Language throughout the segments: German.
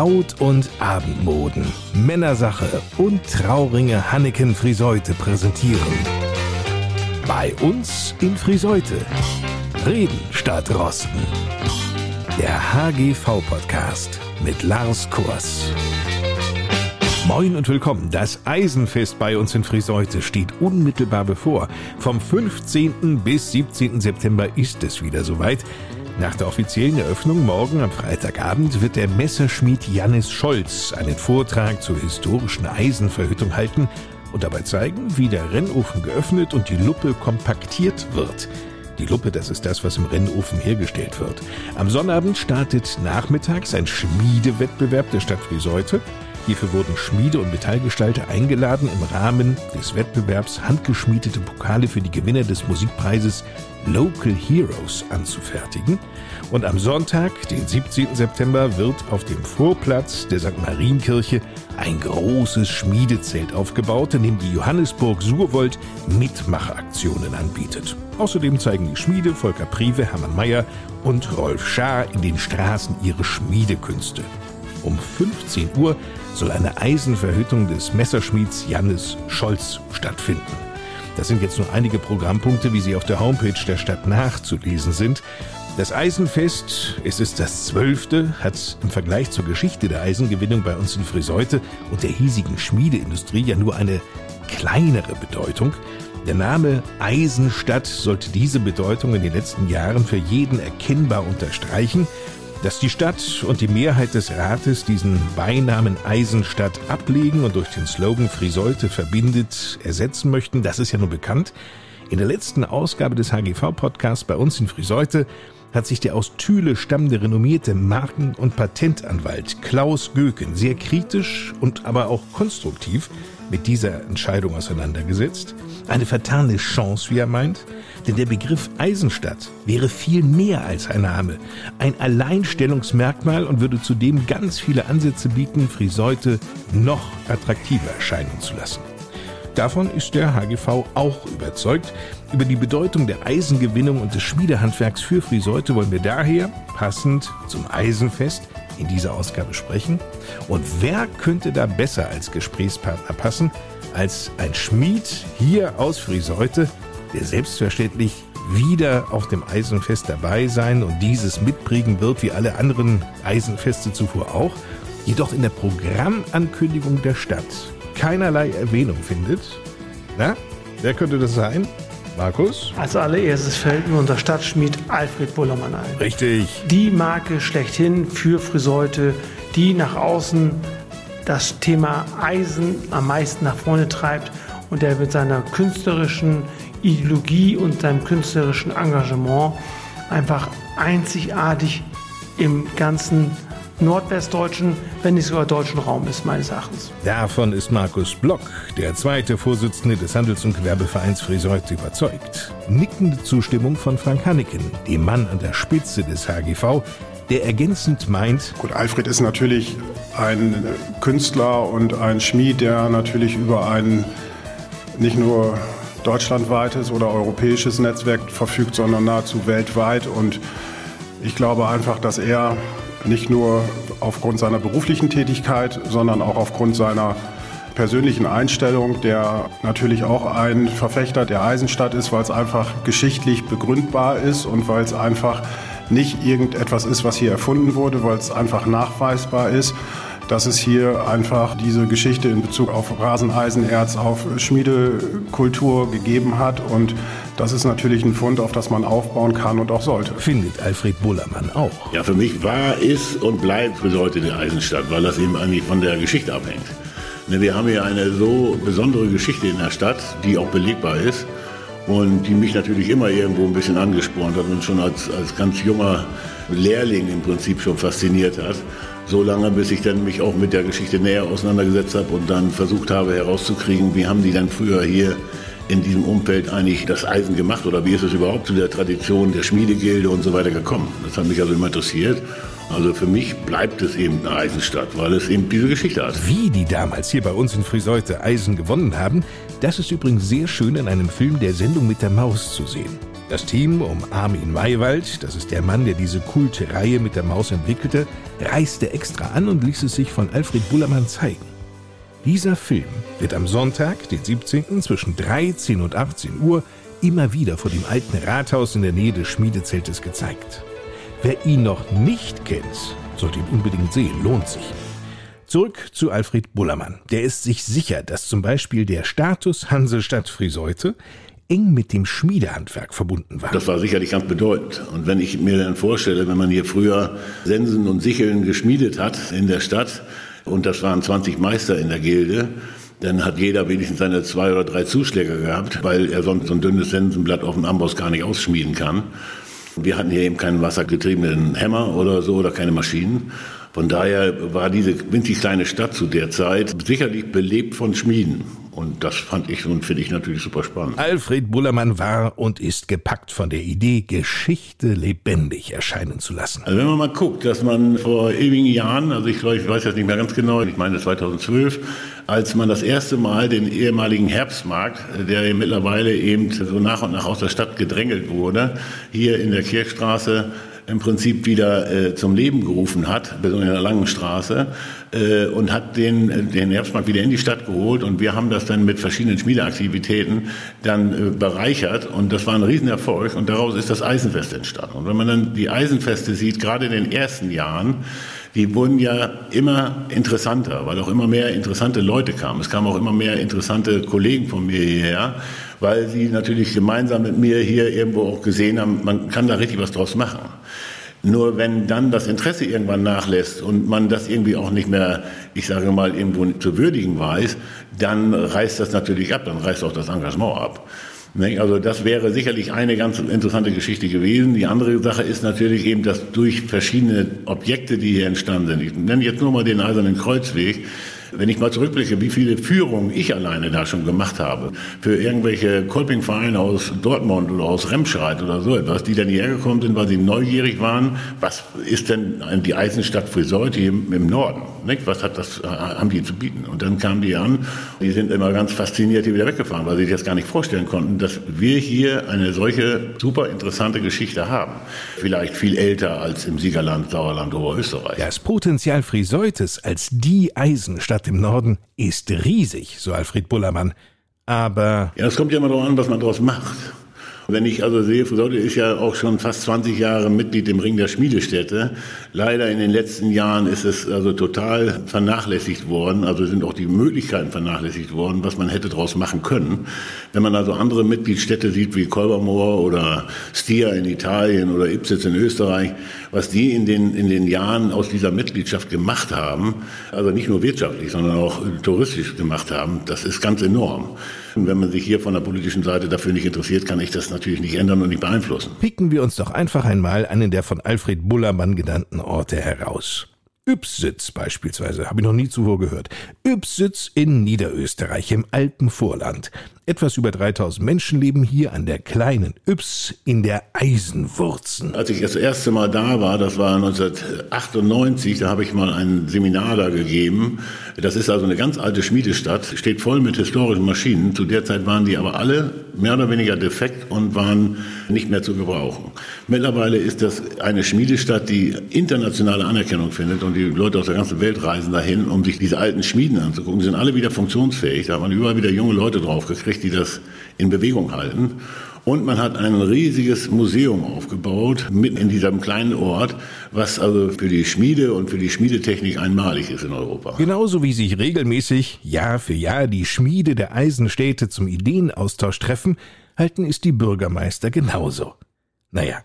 Braut- und Abendmoden, Männersache und Trauringe Hanneken Friseute präsentieren. Bei uns in Friseute. Reden statt Rosten. Der HGV-Podcast mit Lars Kurs. Moin und willkommen. Das Eisenfest bei uns in Friseute steht unmittelbar bevor. Vom 15. bis 17. September ist es wieder soweit. Nach der offiziellen Eröffnung morgen am Freitagabend wird der Messerschmied Jannis Scholz einen Vortrag zur historischen Eisenverhüttung halten und dabei zeigen, wie der Rennofen geöffnet und die Luppe kompaktiert wird. Die Luppe, das ist das, was im Rennofen hergestellt wird. Am Sonnabend startet nachmittags ein Schmiedewettbewerb der Stadt Friseute. Hierfür wurden Schmiede und Metallgestalter eingeladen, im Rahmen des Wettbewerbs handgeschmiedete Pokale für die Gewinner des Musikpreises Local Heroes anzufertigen. Und am Sonntag, den 17. September, wird auf dem Vorplatz der St. Marienkirche ein großes Schmiedezelt aufgebaut, in dem die Johannesburg Surwold Mitmachaktionen anbietet. Außerdem zeigen die Schmiede Volker Prive, Hermann Mayer und Rolf Schaar in den Straßen ihre Schmiedekünste. Um 15 Uhr soll eine Eisenverhüttung des Messerschmieds Jannis Scholz stattfinden. Das sind jetzt nur einige Programmpunkte, wie sie auf der Homepage der Stadt nachzulesen sind. Das Eisenfest, es ist das zwölfte, hat im Vergleich zur Geschichte der Eisengewinnung bei uns in Friseute und der hiesigen Schmiedeindustrie ja nur eine kleinere Bedeutung. Der Name Eisenstadt sollte diese Bedeutung in den letzten Jahren für jeden erkennbar unterstreichen dass die Stadt und die Mehrheit des Rates diesen Beinamen Eisenstadt ablegen und durch den Slogan Friseute verbindet ersetzen möchten, das ist ja nur bekannt. In der letzten Ausgabe des HGV-Podcasts bei uns in Friseute hat sich der aus Thüle stammende renommierte Marken- und Patentanwalt Klaus Göken sehr kritisch und aber auch konstruktiv mit dieser Entscheidung auseinandergesetzt. Eine vertane Chance, wie er meint, denn der Begriff Eisenstadt wäre viel mehr als ein Name, ein Alleinstellungsmerkmal und würde zudem ganz viele Ansätze bieten, Friseute noch attraktiver erscheinen zu lassen. Davon ist der HGV auch überzeugt. Über die Bedeutung der Eisengewinnung und des Schmiedehandwerks für Friseute wollen wir daher, passend zum Eisenfest, in dieser Ausgabe sprechen. Und wer könnte da besser als Gesprächspartner passen als ein Schmied hier aus Friseute, der selbstverständlich wieder auf dem Eisenfest dabei sein und dieses mitprägen wird, wie alle anderen Eisenfeste zuvor auch, jedoch in der Programmankündigung der Stadt keinerlei Erwähnung findet. Na, wer könnte das sein? Markus? Als allererstes fällt mir unser Stadtschmied Alfred Bullermann ein. Richtig. Die Marke schlechthin für Friseute, die nach außen das Thema Eisen am meisten nach vorne treibt und der mit seiner künstlerischen Ideologie und seinem künstlerischen Engagement einfach einzigartig im ganzen nordwestdeutschen, wenn nicht sogar deutschen Raum ist, meines Erachtens. Davon ist Markus Block, der zweite Vorsitzende des Handels- und Gewerbevereins Friseut, überzeugt. Nickende Zustimmung von Frank Hanneken, dem Mann an der Spitze des HGV, der ergänzend meint. Gut, Alfred ist natürlich ein Künstler und ein Schmied, der natürlich über ein nicht nur deutschlandweites oder europäisches Netzwerk verfügt, sondern nahezu weltweit. Und ich glaube einfach, dass er nicht nur aufgrund seiner beruflichen Tätigkeit, sondern auch aufgrund seiner persönlichen Einstellung, der natürlich auch ein Verfechter der Eisenstadt ist, weil es einfach geschichtlich begründbar ist und weil es einfach nicht irgendetwas ist, was hier erfunden wurde, weil es einfach nachweisbar ist, dass es hier einfach diese Geschichte in Bezug auf Raseneisenerz, auf Schmiedekultur gegeben hat und das ist natürlich ein Fund, auf das man aufbauen kann und auch sollte. Findet Alfred Bullermann auch. Ja, für mich war, ist und bleibt bis heute die Eisenstadt, weil das eben eigentlich von der Geschichte abhängt. Ne, wir haben hier eine so besondere Geschichte in der Stadt, die auch belegbar ist und die mich natürlich immer irgendwo ein bisschen angespornt hat und schon als, als ganz junger Lehrling im Prinzip schon fasziniert hat. So lange, bis ich dann mich auch mit der Geschichte näher auseinandergesetzt habe und dann versucht habe herauszukriegen, wie haben die denn früher hier in diesem Umfeld eigentlich das Eisen gemacht oder wie ist es überhaupt zu der Tradition der Schmiedegilde und so weiter gekommen? Das hat mich also immer interessiert. Also für mich bleibt es eben eine Eisenstadt, weil es eben diese Geschichte hat. Wie die damals hier bei uns in Friseute Eisen gewonnen haben, das ist übrigens sehr schön in einem Film der Sendung mit der Maus zu sehen. Das Team um Armin Maywald, das ist der Mann, der diese Kultreihe mit der Maus entwickelte, reiste extra an und ließ es sich von Alfred Bullermann zeigen. Dieser Film wird am Sonntag, den 17. zwischen 13 und 18 Uhr immer wieder vor dem alten Rathaus in der Nähe des Schmiedezeltes gezeigt. Wer ihn noch nicht kennt, sollte ihn unbedingt sehen, lohnt sich. Zurück zu Alfred Bullermann. Der ist sich sicher, dass zum Beispiel der Status Hansestadt Friseute eng mit dem Schmiedehandwerk verbunden war. Das war sicherlich ganz bedeutend. Und wenn ich mir dann vorstelle, wenn man hier früher Sensen und Sicheln geschmiedet hat in der Stadt, und das waren 20 Meister in der Gilde, dann hat jeder wenigstens seine zwei oder drei Zuschläge gehabt, weil er sonst so ein dünnes Sensenblatt auf dem Amboss gar nicht ausschmieden kann. Wir hatten hier eben keinen wassergetriebenen Hämmer oder so oder keine Maschinen. Von daher war diese winzig kleine Stadt zu der Zeit sicherlich belebt von Schmieden. Und das fand ich und finde ich natürlich super spannend. Alfred Bullermann war und ist gepackt von der Idee, Geschichte lebendig erscheinen zu lassen. Also wenn man mal guckt, dass man vor ewigen Jahren, also ich glaube, ich weiß jetzt nicht mehr ganz genau, ich meine 2012, als man das erste Mal den ehemaligen Herbstmarkt, der mittlerweile eben so nach und nach aus der Stadt gedrängelt wurde, hier in der Kirchstraße im Prinzip wieder äh, zum Leben gerufen hat, besonders in der langen Straße, äh, und hat den, den Herbstmarkt wieder in die Stadt geholt. Und wir haben das dann mit verschiedenen Schmiedeaktivitäten dann äh, bereichert. Und das war ein Riesenerfolg. Und daraus ist das Eisenfest entstanden. Und wenn man dann die Eisenfeste sieht, gerade in den ersten Jahren, die wurden ja immer interessanter, weil auch immer mehr interessante Leute kamen. Es kamen auch immer mehr interessante Kollegen von mir hierher, weil sie natürlich gemeinsam mit mir hier irgendwo auch gesehen haben, man kann da richtig was draus machen. Nur wenn dann das Interesse irgendwann nachlässt und man das irgendwie auch nicht mehr, ich sage mal, irgendwo zu würdigen weiß, dann reißt das natürlich ab, dann reißt auch das Engagement ab. Also das wäre sicherlich eine ganz interessante Geschichte gewesen. Die andere Sache ist natürlich eben, dass durch verschiedene Objekte, die hier entstanden sind, ich nenne jetzt nur mal den Eisernen Kreuzweg, wenn ich mal zurückblicke, wie viele Führungen ich alleine da schon gemacht habe, für irgendwelche Kolpingvereine aus Dortmund oder aus Remscheid oder so etwas, die dann hierher gekommen sind, weil sie neugierig waren, was ist denn die Eisenstadt Friseut hier im Norden? Nicht? Was hat das, äh, haben die zu bieten? Und dann kamen die an, die sind immer ganz fasziniert hier wieder weggefahren, weil sie sich das gar nicht vorstellen konnten, dass wir hier eine solche super interessante Geschichte haben. Vielleicht viel älter als im Siegerland, Sauerland oder Österreich. Das Potenzial Friseutes als die Eisenstadt Stadt im Norden ist riesig, so Alfred Bullermann. Aber. Ja, es kommt ja immer darauf an, was man daraus macht. Wenn ich also sehe, Friseute ist ja auch schon fast 20 Jahre Mitglied im Ring der Schmiedestätte. Leider in den letzten Jahren ist es also total vernachlässigt worden. Also sind auch die Möglichkeiten vernachlässigt worden, was man hätte daraus machen können. Wenn man also andere Mitgliedsstädte sieht wie Kolbermoor oder Stia in Italien oder Ipsitz in Österreich, was die in den, in den Jahren aus dieser Mitgliedschaft gemacht haben, also nicht nur wirtschaftlich, sondern auch touristisch gemacht haben, das ist ganz enorm. Und wenn man sich hier von der politischen Seite dafür nicht interessiert, kann ich das natürlich nicht ändern und nicht beeinflussen. Picken wir uns doch einfach einmal einen der von Alfred Bullermann genannten Orte heraus. Ypsitz beispielsweise, habe ich noch nie zuvor gehört. Ypsitz in Niederösterreich im Alpenvorland. Etwas über 3000 Menschen leben hier an der kleinen Yps in der Eisenwurzen. Als ich das erste Mal da war, das war 1998, da habe ich mal ein Seminar da gegeben. Das ist also eine ganz alte Schmiedestadt, steht voll mit historischen Maschinen. Zu der Zeit waren die aber alle mehr oder weniger defekt und waren nicht mehr zu gebrauchen. Mittlerweile ist das eine Schmiedestadt, die internationale Anerkennung findet und die Leute aus der ganzen Welt reisen dahin, um sich diese alten Schmieden anzugucken. Die sind alle wieder funktionsfähig. Da hat man überall wieder junge Leute drauf gekriegt die das in Bewegung halten. Und man hat ein riesiges Museum aufgebaut, mitten in diesem kleinen Ort, was also für die Schmiede und für die Schmiedetechnik einmalig ist in Europa. Genauso wie sich regelmäßig Jahr für Jahr die Schmiede der Eisenstädte zum Ideenaustausch treffen, halten es die Bürgermeister genauso. Naja,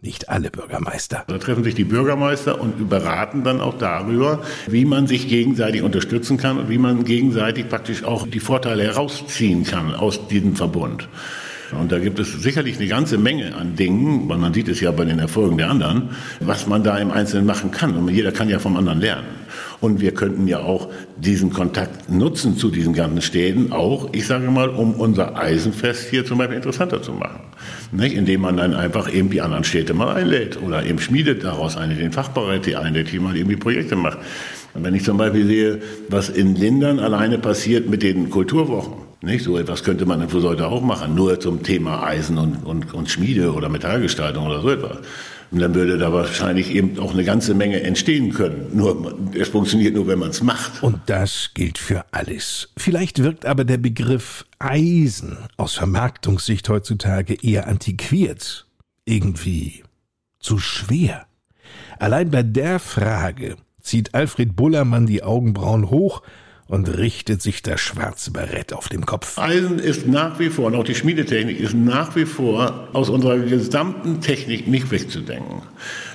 nicht alle Bürgermeister. Da treffen sich die Bürgermeister und beraten dann auch darüber, wie man sich gegenseitig unterstützen kann und wie man gegenseitig praktisch auch die Vorteile herausziehen kann aus diesem Verbund. Und da gibt es sicherlich eine ganze Menge an Dingen, weil man sieht es ja bei den Erfolgen der anderen, was man da im Einzelnen machen kann. Und jeder kann ja vom anderen lernen. Und wir könnten ja auch diesen Kontakt nutzen zu diesen ganzen Städten, auch, ich sage mal, um unser Eisenfest hier zum Beispiel interessanter zu machen. Nicht? Indem man dann einfach eben die anderen Städte mal einlädt oder eben schmiedet daraus eine, den Fachbereich die einlädt, die mal irgendwie Projekte macht. Wenn ich zum Beispiel sehe, was in Lindern alleine passiert mit den Kulturwochen, Nicht? So etwas könnte man in Friseute auch machen, nur zum Thema Eisen und, und, und Schmiede oder Metallgestaltung oder so etwas. Und dann würde da wahrscheinlich eben auch eine ganze Menge entstehen können. Nur, es funktioniert nur, wenn man es macht. Und das gilt für alles. Vielleicht wirkt aber der Begriff Eisen aus Vermarktungssicht heutzutage eher antiquiert. Irgendwie zu schwer. Allein bei der Frage zieht Alfred Bullermann die Augenbrauen hoch und richtet sich das schwarze Barett auf dem Kopf. Eisen ist nach wie vor, und auch die Schmiedetechnik ist nach wie vor aus unserer gesamten Technik nicht wegzudenken.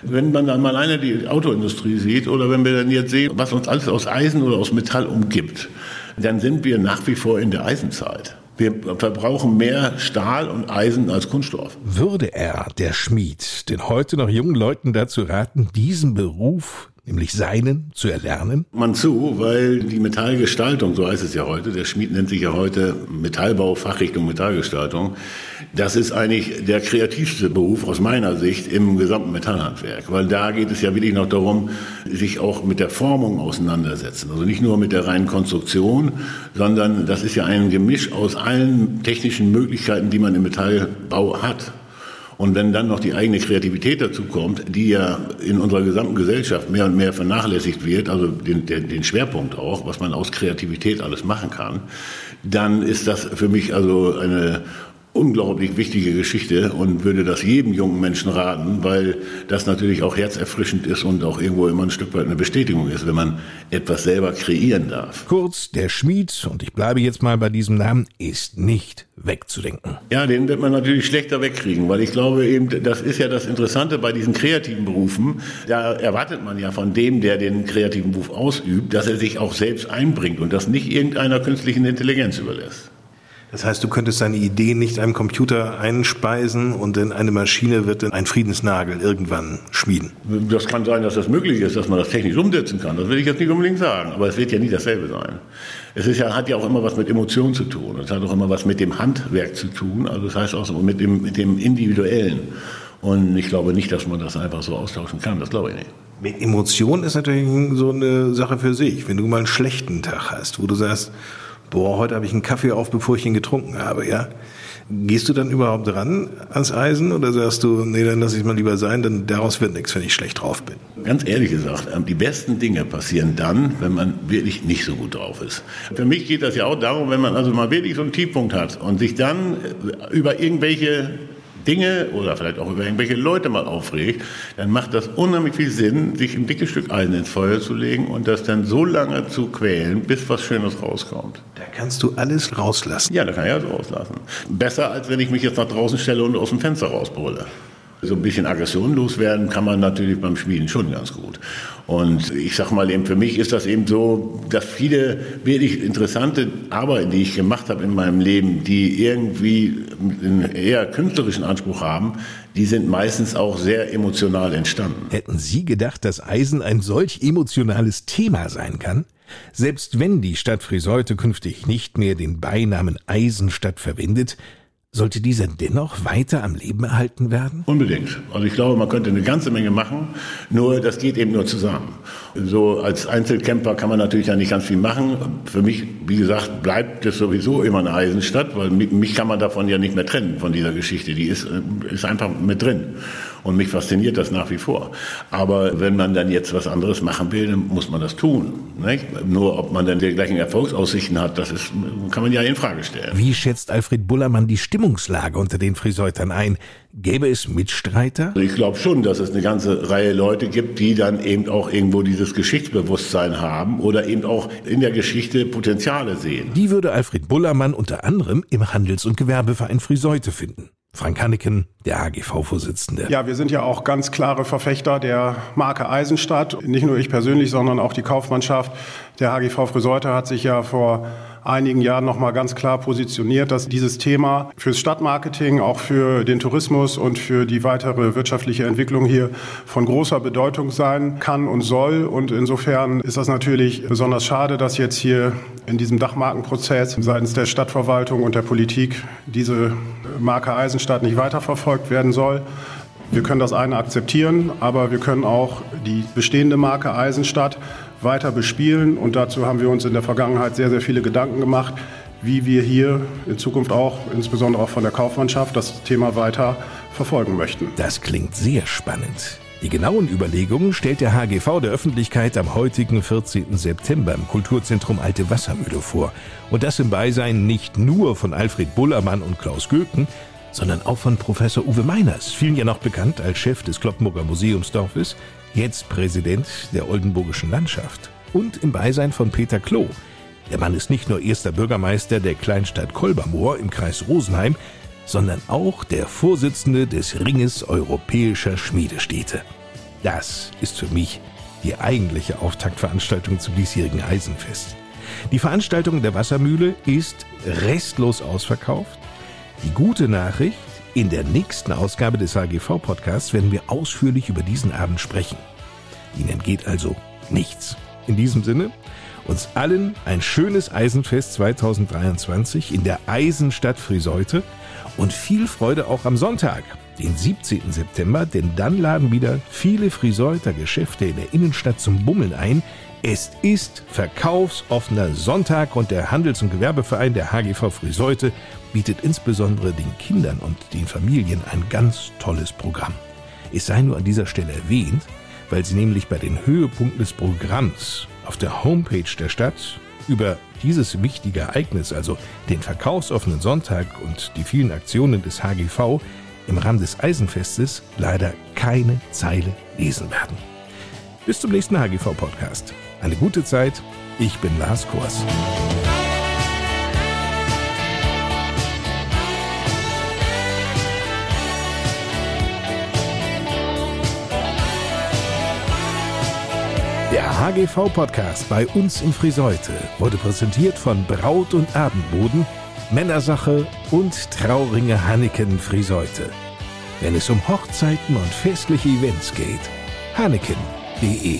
Wenn man dann mal alleine die Autoindustrie sieht oder wenn wir dann jetzt sehen, was uns alles aus Eisen oder aus Metall umgibt, dann sind wir nach wie vor in der Eisenzeit. Wir verbrauchen mehr Stahl und Eisen als Kunststoff. Würde er, der Schmied, den heute noch jungen Leuten dazu raten, diesen Beruf nämlich seinen, zu erlernen? Man zu, weil die Metallgestaltung, so heißt es ja heute, der Schmied nennt sich ja heute Metallbau, Fachrichtung Metallgestaltung, das ist eigentlich der kreativste Beruf aus meiner Sicht im gesamten Metallhandwerk, weil da geht es ja wirklich noch darum, sich auch mit der Formung auseinandersetzen. Also nicht nur mit der reinen Konstruktion, sondern das ist ja ein Gemisch aus allen technischen Möglichkeiten, die man im Metallbau hat. Und wenn dann noch die eigene Kreativität dazu kommt, die ja in unserer gesamten Gesellschaft mehr und mehr vernachlässigt wird, also den, den, den Schwerpunkt auch, was man aus Kreativität alles machen kann, dann ist das für mich also eine unglaublich wichtige Geschichte und würde das jedem jungen Menschen raten, weil das natürlich auch herzerfrischend ist und auch irgendwo immer ein Stück weit eine Bestätigung ist, wenn man etwas selber kreieren darf. Kurz, der Schmied, und ich bleibe jetzt mal bei diesem Namen, ist nicht wegzudenken. Ja, den wird man natürlich schlechter wegkriegen, weil ich glaube eben, das ist ja das Interessante bei diesen kreativen Berufen. Da erwartet man ja von dem, der den kreativen Beruf ausübt, dass er sich auch selbst einbringt und das nicht irgendeiner künstlichen Intelligenz überlässt. Das heißt, du könntest deine Idee nicht einem Computer einspeisen und in eine Maschine wird dann ein Friedensnagel irgendwann schmieden. Das kann sein, dass das möglich ist, dass man das technisch umsetzen kann. Das will ich jetzt nicht unbedingt sagen, aber es wird ja nie dasselbe sein. Es ist ja, hat ja auch immer was mit Emotionen zu tun. Es hat auch immer was mit dem Handwerk zu tun. Also das heißt auch mit dem, mit dem Individuellen. Und ich glaube nicht, dass man das einfach so austauschen kann. Das glaube ich nicht. Mit Emotionen ist natürlich so eine Sache für sich. Wenn du mal einen schlechten Tag hast, wo du sagst, boah, heute habe ich einen Kaffee auf, bevor ich ihn getrunken habe, ja. Gehst du dann überhaupt ran ans Eisen oder sagst du, nee, dann lass ich es mal lieber sein, denn daraus wird nichts, wenn ich schlecht drauf bin? Ganz ehrlich gesagt, ähm, die besten Dinge passieren dann, wenn man wirklich nicht so gut drauf ist. Für mich geht das ja auch darum, wenn man also mal wirklich so einen Tiefpunkt hat und sich dann äh, über irgendwelche Dinge oder vielleicht auch über irgendwelche Leute mal aufregt, dann macht das unheimlich viel Sinn, sich ein dickes Stück Eisen ins Feuer zu legen und das dann so lange zu quälen, bis was Schönes rauskommt. Da kannst du alles rauslassen. Ja, da kann ich alles rauslassen. Besser, als wenn ich mich jetzt nach draußen stelle und aus dem Fenster rausbrülle. So ein bisschen Aggression loswerden kann man natürlich beim Schmieden schon ganz gut. Und ich sag mal eben, für mich ist das eben so, dass viele wirklich interessante Arbeiten, die ich gemacht habe in meinem Leben, die irgendwie einen eher künstlerischen Anspruch haben, die sind meistens auch sehr emotional entstanden. Hätten Sie gedacht, dass Eisen ein solch emotionales Thema sein kann? Selbst wenn die Stadt Friseute künftig nicht mehr den Beinamen Eisenstadt verwendet, sollte dieser dennoch weiter am Leben erhalten werden? Unbedingt. Also ich glaube, man könnte eine ganze Menge machen, nur das geht eben nur zusammen. So als Einzelcamper kann man natürlich ja nicht ganz viel machen. Für mich, wie gesagt, bleibt es sowieso immer eine Eisenstadt, weil mich kann man davon ja nicht mehr trennen, von dieser Geschichte. Die ist, ist einfach mit drin. Und mich fasziniert das nach wie vor. Aber wenn man dann jetzt was anderes machen will, dann muss man das tun. Nicht? Nur ob man dann die gleichen Erfolgsaussichten hat, das ist, kann man ja in Frage stellen. Wie schätzt Alfred Bullermann die Stimmungslage unter den Friseutern ein? Gäbe es Mitstreiter? Ich glaube schon, dass es eine ganze Reihe Leute gibt, die dann eben auch irgendwo dieses Geschichtsbewusstsein haben oder eben auch in der Geschichte Potenziale sehen. Die würde Alfred Bullermann unter anderem im Handels- und Gewerbeverein Friseute finden. Frank Hanneken, der AGV-Vorsitzende. Ja, wir sind ja auch ganz klare Verfechter der Marke Eisenstadt. Nicht nur ich persönlich, sondern auch die Kaufmannschaft. Der HGV Friseute hat sich ja vor einigen Jahren noch mal ganz klar positioniert, dass dieses Thema fürs Stadtmarketing, auch für den Tourismus und für die weitere wirtschaftliche Entwicklung hier von großer Bedeutung sein kann und soll. Und insofern ist das natürlich besonders schade, dass jetzt hier in diesem Dachmarkenprozess seitens der Stadtverwaltung und der Politik diese Marke Eisenstadt nicht weiterverfolgt werden soll. Wir können das eine akzeptieren, aber wir können auch die bestehende Marke Eisenstadt weiter bespielen. Und dazu haben wir uns in der Vergangenheit sehr, sehr viele Gedanken gemacht. wie wir hier in Zukunft auch, insbesondere auch von der Kaufmannschaft, das Thema weiter verfolgen möchten. Das klingt sehr spannend. Die genauen Überlegungen stellt der HGV der Öffentlichkeit am heutigen 14. September im Kulturzentrum Alte Wassermühle vor. Und das im Beisein nicht nur von Alfred Bullermann und Klaus Göken, sondern auch von Professor Uwe Meiners, vielen ja noch bekannt als Chef des Kloppenburger Museumsdorfes, jetzt Präsident der Oldenburgischen Landschaft. Und im Beisein von Peter Klo. Der Mann ist nicht nur erster Bürgermeister der Kleinstadt Kolbermoor im Kreis Rosenheim, sondern auch der Vorsitzende des Ringes europäischer Schmiedestädte. Das ist für mich die eigentliche Auftaktveranstaltung zum diesjährigen Eisenfest. Die Veranstaltung der Wassermühle ist restlos ausverkauft. Die gute Nachricht, in der nächsten Ausgabe des HGV-Podcasts werden wir ausführlich über diesen Abend sprechen. Ihnen entgeht also nichts. In diesem Sinne, uns allen ein schönes Eisenfest 2023 in der Eisenstadt Friseute und viel Freude auch am Sonntag, den 17. September, denn dann laden wieder viele Friseuter Geschäfte in der Innenstadt zum Bummeln ein. Es ist verkaufsoffener Sonntag und der Handels- und Gewerbeverein der HGV Friseute bietet insbesondere den Kindern und den Familien ein ganz tolles Programm. Es sei nur an dieser Stelle erwähnt, weil sie nämlich bei den Höhepunkten des Programms auf der Homepage der Stadt über dieses wichtige Ereignis, also den verkaufsoffenen Sonntag und die vielen Aktionen des HGV im Rahmen des Eisenfestes leider keine Zeile lesen werden. Bis zum nächsten HGV-Podcast. Eine gute Zeit. Ich bin Lars Kors. Der HGV-Podcast bei uns in Friseute wurde präsentiert von Braut und Abendboden, Männersache und Trauringe Hanneken Friseute. Wenn es um Hochzeiten und festliche Events geht, hanneken.de